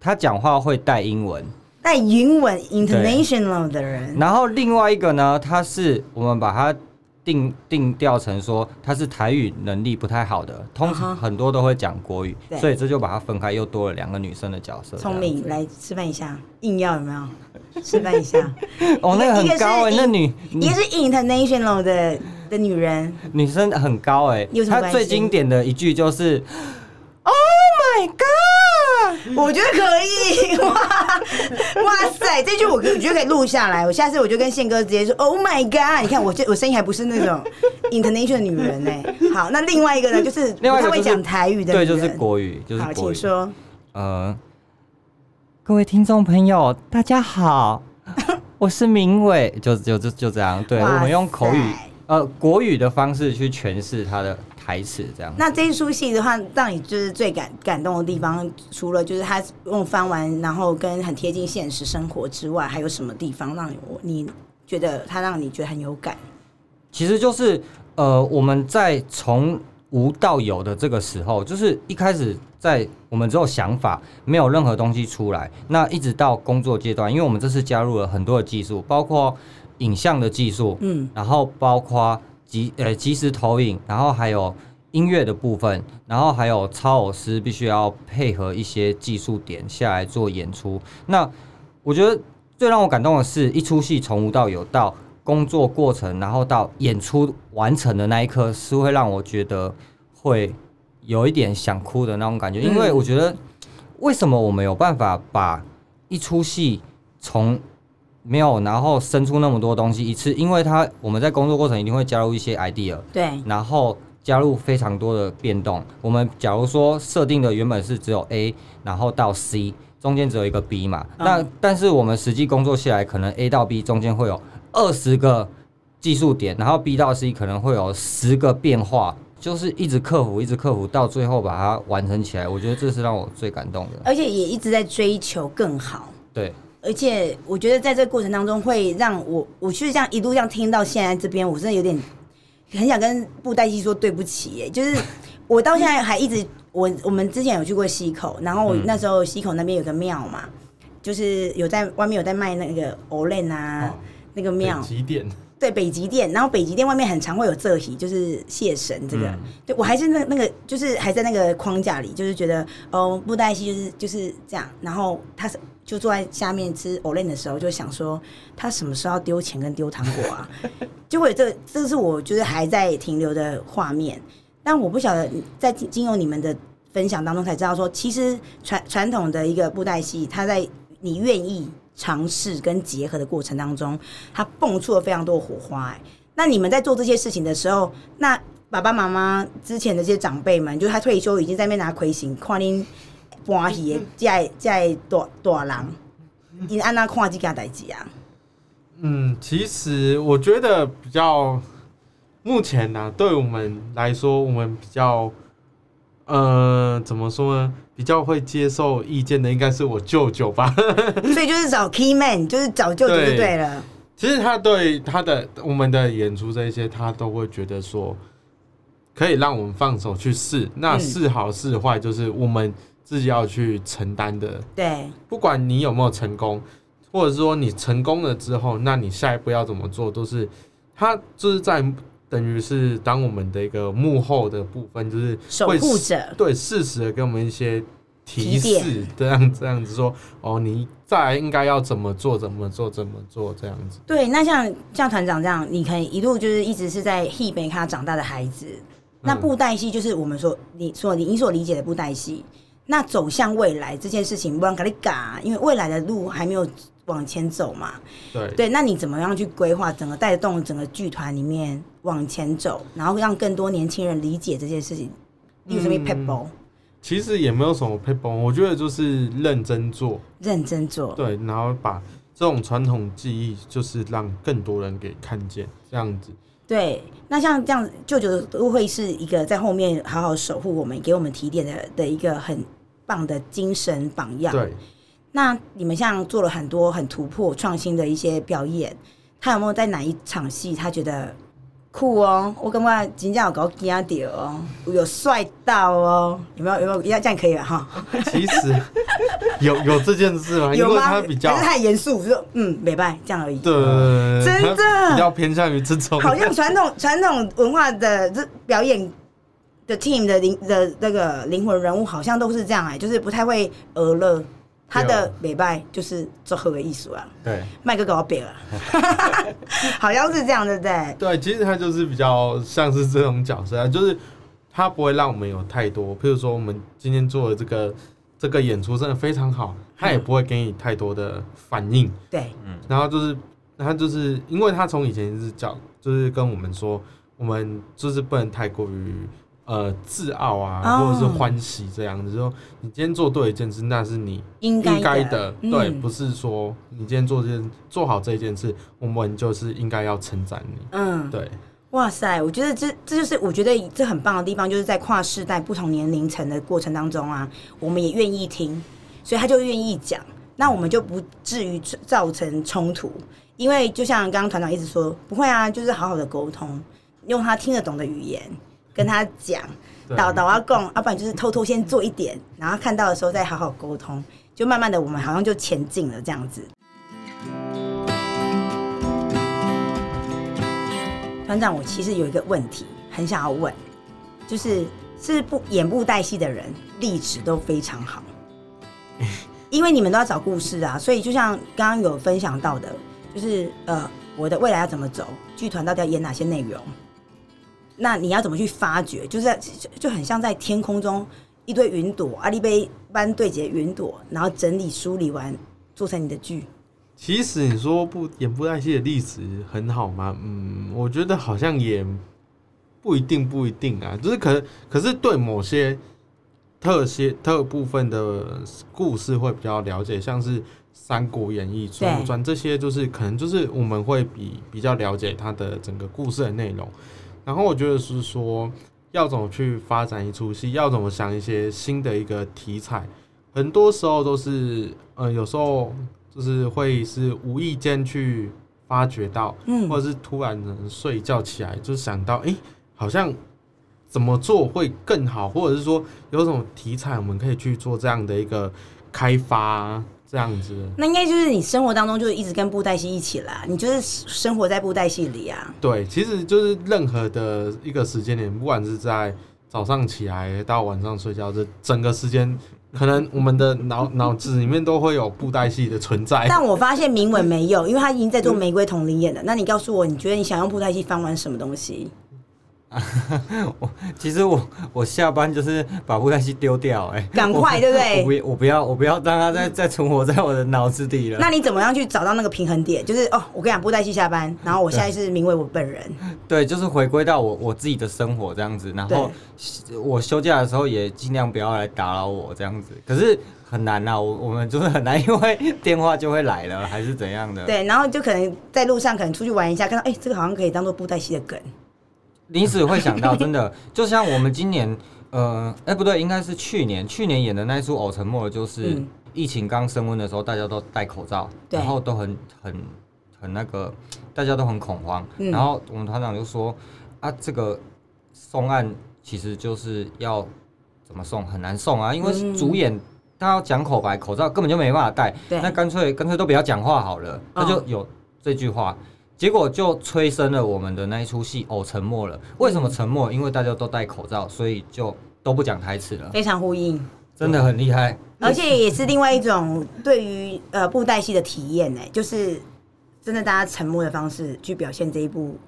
他讲话会带英文。带英文 international 的人，然后另外一个呢，他是我们把它定定调成说他是台语能力不太好的，通常很多都会讲国语，所以这就把它分开，又多了两个女生的角色。聪明，来示范一下，硬要有没有？示范一下。哦，那个很高哎，那女也是 international 的的女人，女生很高哎，她最经典的一句就是 “Oh。My God，我觉得可以 哇哇塞！这句我我觉得可以录下来。我下次我就跟宪哥直接说：“Oh my God！” 你看我这我声音还不是那种 international 女人呢。好，那另外一个呢，就是另外一个会讲台语的，对，就是国语，就是国语。请说。呃，各位听众朋友，大家好，我是明伟，就就就就这样。对，我们用口语呃国语的方式去诠释他的。台词这样。那这一出戏的话，让你就是最感感动的地方，除了就是他用翻完，然后跟很贴近现实生活之外，还有什么地方让你你觉得他让你觉得很有感？其实就是呃，我们在从无到有的这个时候，就是一开始在我们只有想法，没有任何东西出来，那一直到工作阶段，因为我们这次加入了很多的技术，包括影像的技术，嗯，然后包括。即呃即时投影，然后还有音乐的部分，然后还有超偶师必须要配合一些技术点下来做演出。那我觉得最让我感动的是一出戏从无到有，到工作过程，然后到演出完成的那一刻，是会让我觉得会有一点想哭的那种感觉。因为我觉得为什么我们有办法把一出戏从没有，然后生出那么多东西一次，因为他我们在工作过程一定会加入一些 idea，对，然后加入非常多的变动。我们假如说设定的原本是只有 A，然后到 C，中间只有一个 B 嘛，嗯、那但是我们实际工作下来，可能 A 到 B 中间会有二十个技术点，然后 B 到 C 可能会有十个变化，就是一直克服，一直克服，到最后把它完成起来。我觉得这是让我最感动的，而且也一直在追求更好。对。而且我觉得在这个过程当中，会让我，我就是这样一路这样听到现在这边，我真的有点很想跟布袋戏说对不起耶。就是我到现在还一直，我我们之前有去过溪口，然后那时候溪口那边有个庙嘛，就是有在外面有在卖那个藕链啊，那个庙。对北极殿，然后北极殿外面很常会有这席，就是谢神这个。嗯、对我还是那那个，就是还在那个框架里，就是觉得哦，布袋戏就是就是这样。然后他是就坐在下面吃藕莲的时候，就想说他什么时候要丢钱跟丢糖果啊？就会这这是我就是还在停留的画面。但我不晓得在经由你们的分享当中才知道说，其实传传统的一个布袋戏，它在你愿意。尝试跟结合的过程当中，它蹦出了非常多火花。哎，那你们在做这些事情的时候，那爸爸妈妈之前的这些长辈们，就是他退休已经在那边拿魁星，看您欢喜在在大大人，你按那看这件代志啊？嗯，其实我觉得比较目前呢、啊，对我们来说，我们比较呃，怎么说呢？比较会接受意见的应该是我舅舅吧，所以就是找 key man，就是找舅舅就对了。其实他对他的我们的演出这一些，他都会觉得说可以让我们放手去试，那是好是坏就是我们自己要去承担的。对，不管你有没有成功，或者是说你成功了之后，那你下一步要怎么做，都是他就是在。等于是当我们的一个幕后的部分，就是守护者，对，适时的给我们一些提示，这样这样子说，哦，你再来应该要怎么做，怎么做，怎么做，这样子。对，那像像团长这样，你可以一路就是一直是在戏北看他长大的孩子，那布袋戏就是我们说你说你你所理解的布袋戏，那走向未来这件事情，不让给你嘎，因为未来的路还没有。往前走嘛，对。对，那你怎么样去规划整个带动整个剧团里面往前走，然后让更多年轻人理解这件事情？你有什么撇步？其实也没有什么撇步，我觉得就是认真做，认真做，对，然后把这种传统技艺，就是让更多人给看见，这样子。对，那像这样，舅舅都会是一个在后面好好守护我们，给我们提点的的一个很棒的精神榜样。对。那你们像做了很多很突破创新的一些表演，他有没有在哪一场戏他觉得酷哦？我感觉真正有搞惊到哦，有帅到哦，有没有？有没有？要这样可以了哈。其实有有这件事吗？有吗？因为他比较太严肃，就说嗯，没办法，这样而已。对，真的比较偏向于这种，好像传统传统文化的这表演的 team 的灵的那个灵魂人物，好像都是这样哎、欸，就是不太会娱乐。他的美拜就是做贺的艺术啊，对，麦哥给我别了，好像是这样，对不对？对，其实他就是比较像是这种角色啊，就是他不会让我们有太多，譬如说我们今天做的这个这个演出真的非常好，他也不会给你太多的反应，对，嗯，然后就是他就是因为他从以前是讲，就是跟我们说，我们就是不能太过于。呃，自傲啊，或者是欢喜这样子，说、oh. 你今天做对一件事，那是你应该的，对，嗯、不是说你今天做这件做好这件事，我们就是应该要称赞你，嗯，对。哇塞，我觉得这这就是我觉得这很棒的地方，就是在跨世代、不同年龄层的过程当中啊，我们也愿意听，所以他就愿意讲，那我们就不至于造成冲突，因为就像刚刚团长一直说，不会啊，就是好好的沟通，用他听得懂的语言。跟他讲，导导阿共，要不然就是偷偷先做一点，然后看到的时候再好好沟通，就慢慢的我们好像就前进了这样子。团长，我其实有一个问题很想要问，就是是不演布袋戏的人历史都非常好，因为你们都要找故事啊，所以就像刚刚有分享到的，就是呃，我的未来要怎么走，剧团到底要演哪些内容？那你要怎么去发掘？就是在就很像在天空中一堆云朵，阿里杯般对接云朵，然后整理梳理完做成你的剧。其实你说不演布袋戏的例子很好吗？嗯，我觉得好像也不一定，不一定啊。就是可可是对某些特些特部分的故事会比较了解，像是《三国演义》《水浒传》这些，就是可能就是我们会比比较了解它的整个故事的内容。然后我觉得是说，要怎么去发展一出戏，要怎么想一些新的一个题材，很多时候都是，呃，有时候就是会是无意间去发掘到，嗯，或者是突然能睡一觉起来就想到，哎，好像怎么做会更好，或者是说有什么题材我们可以去做这样的一个开发。这样子。那应该就是你生活当中就一直跟布袋戏一起啦，你就是生活在布袋戏里啊。对，其实就是任何的一个时间点，不管是在早上起来到晚上睡觉，这整个时间。可能我们的脑脑子里面都会有布袋戏的存在，但我发现明文没有，因为他已经在做玫瑰同林演了。那你告诉我，你觉得你想用布袋戏翻玩什么东西？我其实我我下班就是把布袋戏丢掉，欸，哎，赶快对不对？我不我不要我不要让它再再存活在我的脑子里了。那你怎么样去找到那个平衡点？就是哦，我跟你讲，布袋戏下班，然后我现在是名为我本人。对，就是回归到我我自己的生活这样子。然后我休假的时候也尽量不要来打扰我这样子。可是很难啊，我我们就是很难，因为电话就会来了，还是怎样的？对，然后就可能在路上可能出去玩一下，看到哎，这个好像可以当做布袋戏的梗。临时会想到，真的 就像我们今年，呃，哎、欸，不对，应该是去年，去年演的那一出《偶沉默》，就是疫情刚升温的时候，大家都戴口罩，嗯、然后都很很很那个，大家都很恐慌。嗯、然后我们团长就说：“啊，这个送案其实就是要怎么送，很难送啊，因为主演他要讲口白，口罩根本就没办法戴，对那干脆干脆都不要讲话好了。”他就有这句话。结果就催生了我们的那一出戏哦，沉默了。为什么沉默？因为大家都戴口罩，所以就都不讲台词了。非常呼应，真的很厉害。而且也是另外一种对于呃布袋戏的体验呢，就是真的大家沉默的方式去表现这一部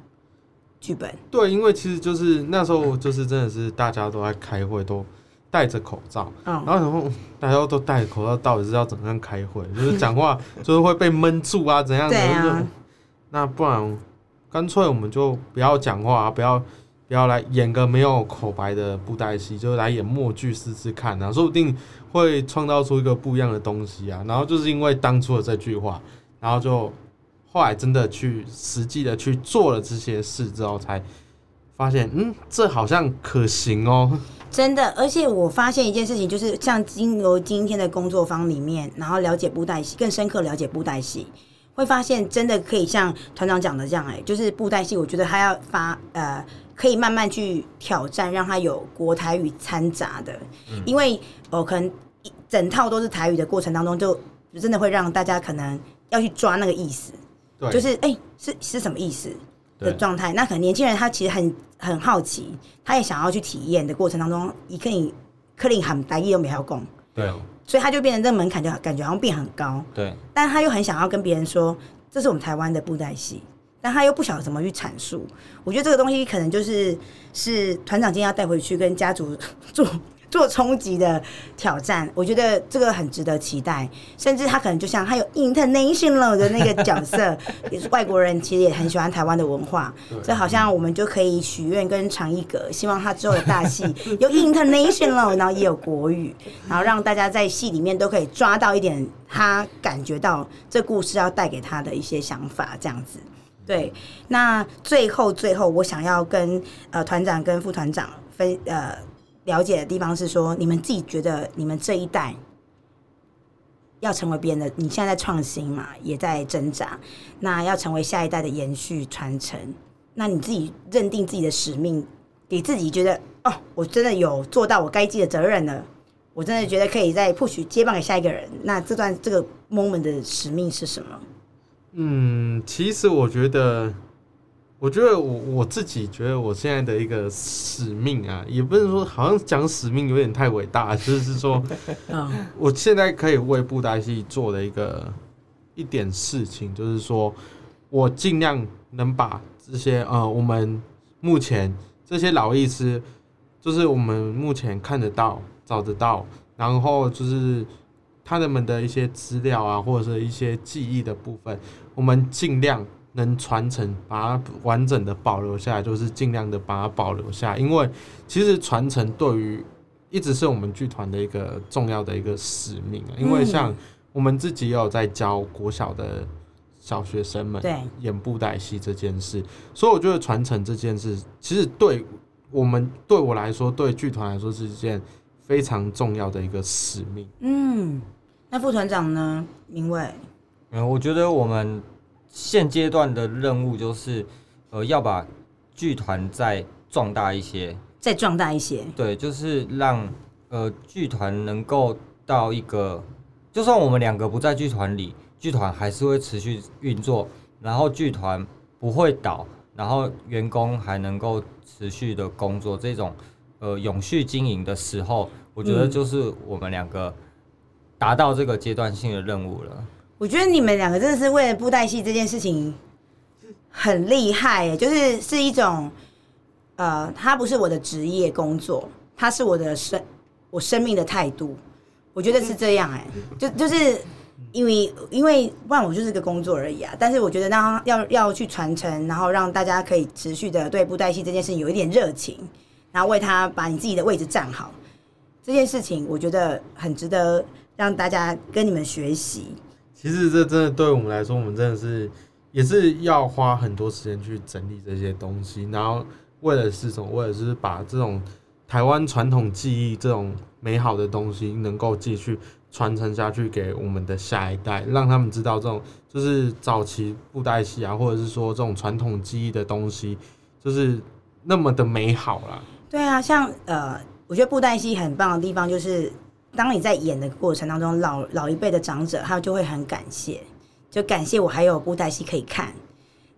剧本。对，因为其实就是那时候就是真的是大家都在开会，都戴着口罩，嗯，然后然后大家都戴着口罩，到底是要怎么样开会？就是讲话 就是会被闷住啊，怎样的？对啊。那不然，干脆我们就不要讲话啊，不要不要来演个没有口白的布袋戏，就来演默剧试试看啊，说不定会创造出一个不一样的东西啊。然后就是因为当初的这句话，然后就后来真的去实际的去做了这些事之后，才发现，嗯，这好像可行哦。真的，而且我发现一件事情，就是像经由今天的工作坊里面，然后了解布袋戏，更深刻了解布袋戏。会发现真的可以像团长讲的这样，哎，就是布袋戏，我觉得他要发呃，可以慢慢去挑战，让他有国台语掺杂的，嗯、因为哦，可能一整套都是台语的过程当中，就真的会让大家可能要去抓那个意思，对。就是哎，是是什么意思的状态？那可能年轻人他其实很很好奇，他也想要去体验的过程当中，一可以可以喊台语都没有讲，对。所以他就变成这个门槛，就感觉好像变很高。对，但他又很想要跟别人说，这是我们台湾的布袋戏，但他又不晓得怎么去阐述。我觉得这个东西可能就是是团长今天要带回去跟家族做。做冲击的挑战，我觉得这个很值得期待。甚至他可能就像他有 international 的那个角色，也是外国人，其实也很喜欢台湾的文化。所以好像我们就可以许愿跟长一格，希望他之后的大戏 有 international，然后也有国语，然后让大家在戏里面都可以抓到一点他感觉到这故事要带给他的一些想法，这样子。对，那最后最后，我想要跟呃团长跟副团长分呃。了解的地方是说，你们自己觉得你们这一代要成为别人的，你现在在创新嘛，也在挣扎。那要成为下一代的延续传承，那你自己认定自己的使命，给自己觉得哦，我真的有做到我该尽的责任了。我真的觉得可以再 push 接棒给下一个人。那这段这个 moment 的使命是什么？嗯，其实我觉得。我觉得我我自己觉得我现在的一个使命啊，也不是说好像讲使命有点太伟大，就是说，我现在可以为布袋戏做的一个一点事情，就是说我尽量能把这些呃，我们目前这些老艺师，就是我们目前看得到、找得到，然后就是他们的一些资料啊，或者是一些记忆的部分，我们尽量。能传承，把它完整的保留下来，就是尽量的把它保留下来。因为其实传承对于一直是我们剧团的一个重要的一个使命啊。因为像我们自己也有在教国小的小学生们演布袋戏这件事，所以我觉得传承这件事，其实对我们对我来说，对剧团来说是一件非常重要的一个使命。嗯，那副团长呢？明伟，嗯，我觉得我们。现阶段的任务就是，呃，要把剧团再壮大一些，再壮大一些。对，就是让呃剧团能够到一个，就算我们两个不在剧团里，剧团还是会持续运作，然后剧团不会倒，然后员工还能够持续的工作，这种呃永续经营的时候，我觉得就是我们两个达到这个阶段性的任务了。嗯、我觉得你们两个真的是为了布袋戏这件事情很厉害，哎，就是是一种呃，它不是我的职业工作，它是我的生我生命的态度。我觉得是这样哎、就就是因为因为不然我就是个工作而已啊。但是我觉得让要要去传承，然后让大家可以持续的对布袋戏这件事情有一点热情，然后为他把你自己的位置站好，这件事情我觉得很值得让大家跟你们学习。其实这真的对我们来说，我们真的是也是要花很多时间去整理这些东西，然后为了是什么？为了是把这种。台湾传统技艺这种美好的东西，能够继续传承下去给我们的下一代，让他们知道这种就是早期布袋戏啊，或者是说这种传统技艺的东西，就是那么的美好啦。对啊，像呃，我觉得布袋戏很棒的地方，就是当你在演的过程当中，老老一辈的长者，他就会很感谢，就感谢我还有布袋戏可以看。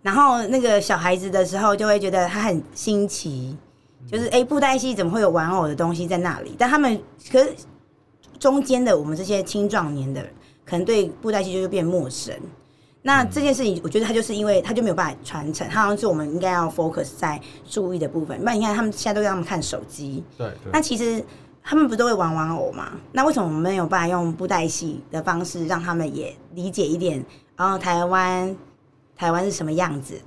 然后那个小孩子的时候，就会觉得他很新奇。就是哎，布袋戏怎么会有玩偶的东西在那里？但他们可是中间的我们这些青壮年的，可能对布袋戏就会变陌生。那这件事情，我觉得他就是因为他就没有办法传承，他好像是我们应该要 focus 在注意的部分。那你看他们现在都让他们看手机，对。那其实他们不都会玩玩偶吗？那为什么我们没有办法用布袋戏的方式让他们也理解一点？然后台湾，台湾是什么样子？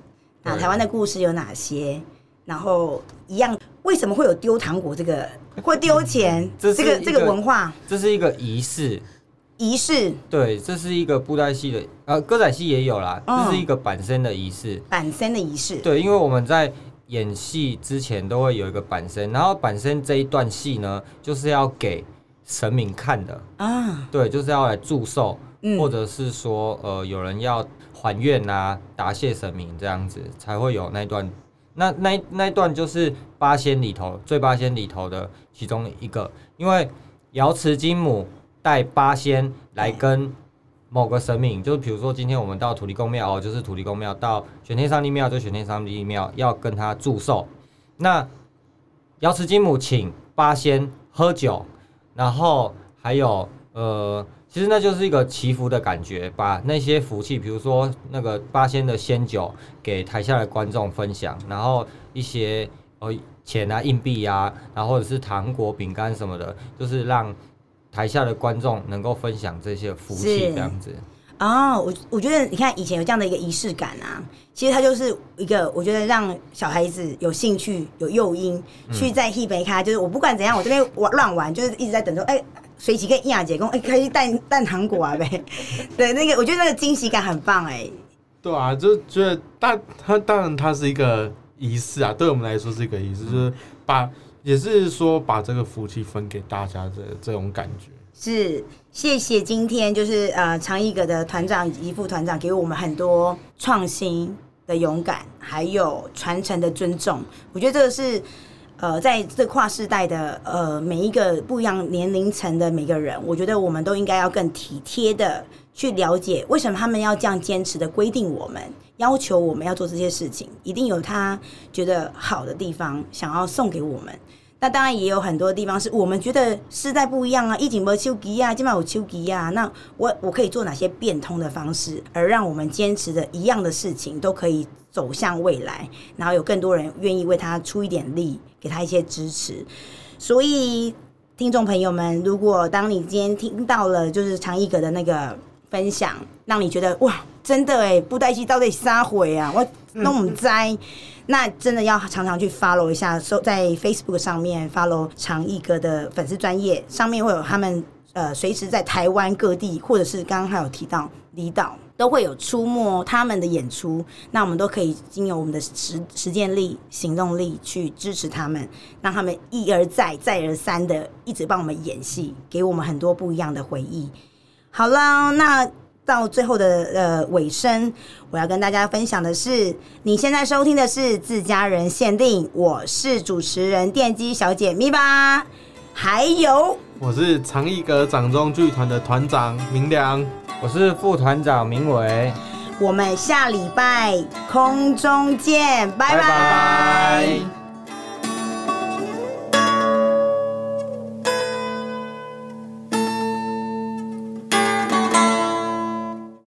那台湾的故事有哪些？然后一样，为什么会有丢糖果这个，会丢钱？这个这个文化，这是一个仪式。仪式，对，这是一个布袋戏的，呃，歌仔戏也有啦。这是一个板身的仪式。板身的仪式，对，因为我们在演戏之前都会有一个板身，然后板身这一段戏呢，就是要给神明看的啊。对，就是要来祝寿，或者是说，呃，有人要还愿啊，答谢神明这样子，才会有那段。那那那一段就是八仙里头最八仙里头的其中一个，因为瑶池金母带八仙来跟某个神明，就是比如说今天我们到土地公庙哦，就是土地公庙；到玄天上帝庙就玄天上帝庙，要跟他祝寿。那瑶池金母请八仙喝酒，然后还有呃。其实那就是一个祈福的感觉，把那些福气，比如说那个八仙的仙酒，给台下的观众分享，然后一些呃钱啊、硬币啊，然后或者是糖果、饼干什么的，就是让台下的观众能够分享这些福气，这样子。哦，我我觉得你看以前有这样的一个仪式感啊，其实它就是一个我觉得让小孩子有兴趣、有诱因去在戏北卡，就是我不管怎样，我这边玩乱玩，就是一直在等着哎。随即跟亚姐讲，哎，可以带带糖果啊呗。对，那个我觉得那个惊喜感很棒哎。对啊，就觉得大他当然它是一个仪式啊，对我们来说是一个仪式，就是把也是说把这个福气分给大家的这种感觉。是，谢谢今天就是呃长义阁的团长以及副团长给我们很多创新的勇敢，还有传承的尊重。我觉得这个是。呃，在这跨世代的呃每一个不一样年龄层的每个人，我觉得我们都应该要更体贴的去了解，为什么他们要这样坚持的规定我们，要求我们要做这些事情，一定有他觉得好的地方，想要送给我们。那当然也有很多地方是我们觉得世代不一样啊，一景没手机啊，今晚有手机啊，那我我可以做哪些变通的方式，而让我们坚持的一样的事情都可以走向未来，然后有更多人愿意为他出一点力。给他一些支持，所以听众朋友们，如果当你今天听到了就是长艺阁的那个分享，让你觉得哇，真的哎，布袋戏到底撒回啊？我弄不知，那真的要常常去 follow 一下，搜在 Facebook 上面 follow 长艺阁的粉丝专业，上面会有他们呃随时在台湾各地，或者是刚刚还有提到离岛。都会有出没他们的演出，那我们都可以经由我们的实实践力、行动力去支持他们，让他们一而再、再而三的一直帮我们演戏，给我们很多不一样的回忆。好了，那到最后的呃尾声，我要跟大家分享的是，你现在收听的是自家人限定，我是主持人电机小姐咪吧，还有。我是长艺阁掌中剧团的团长明良，我是副团长明伟。我们下礼拜空中见，拜拜。拜拜。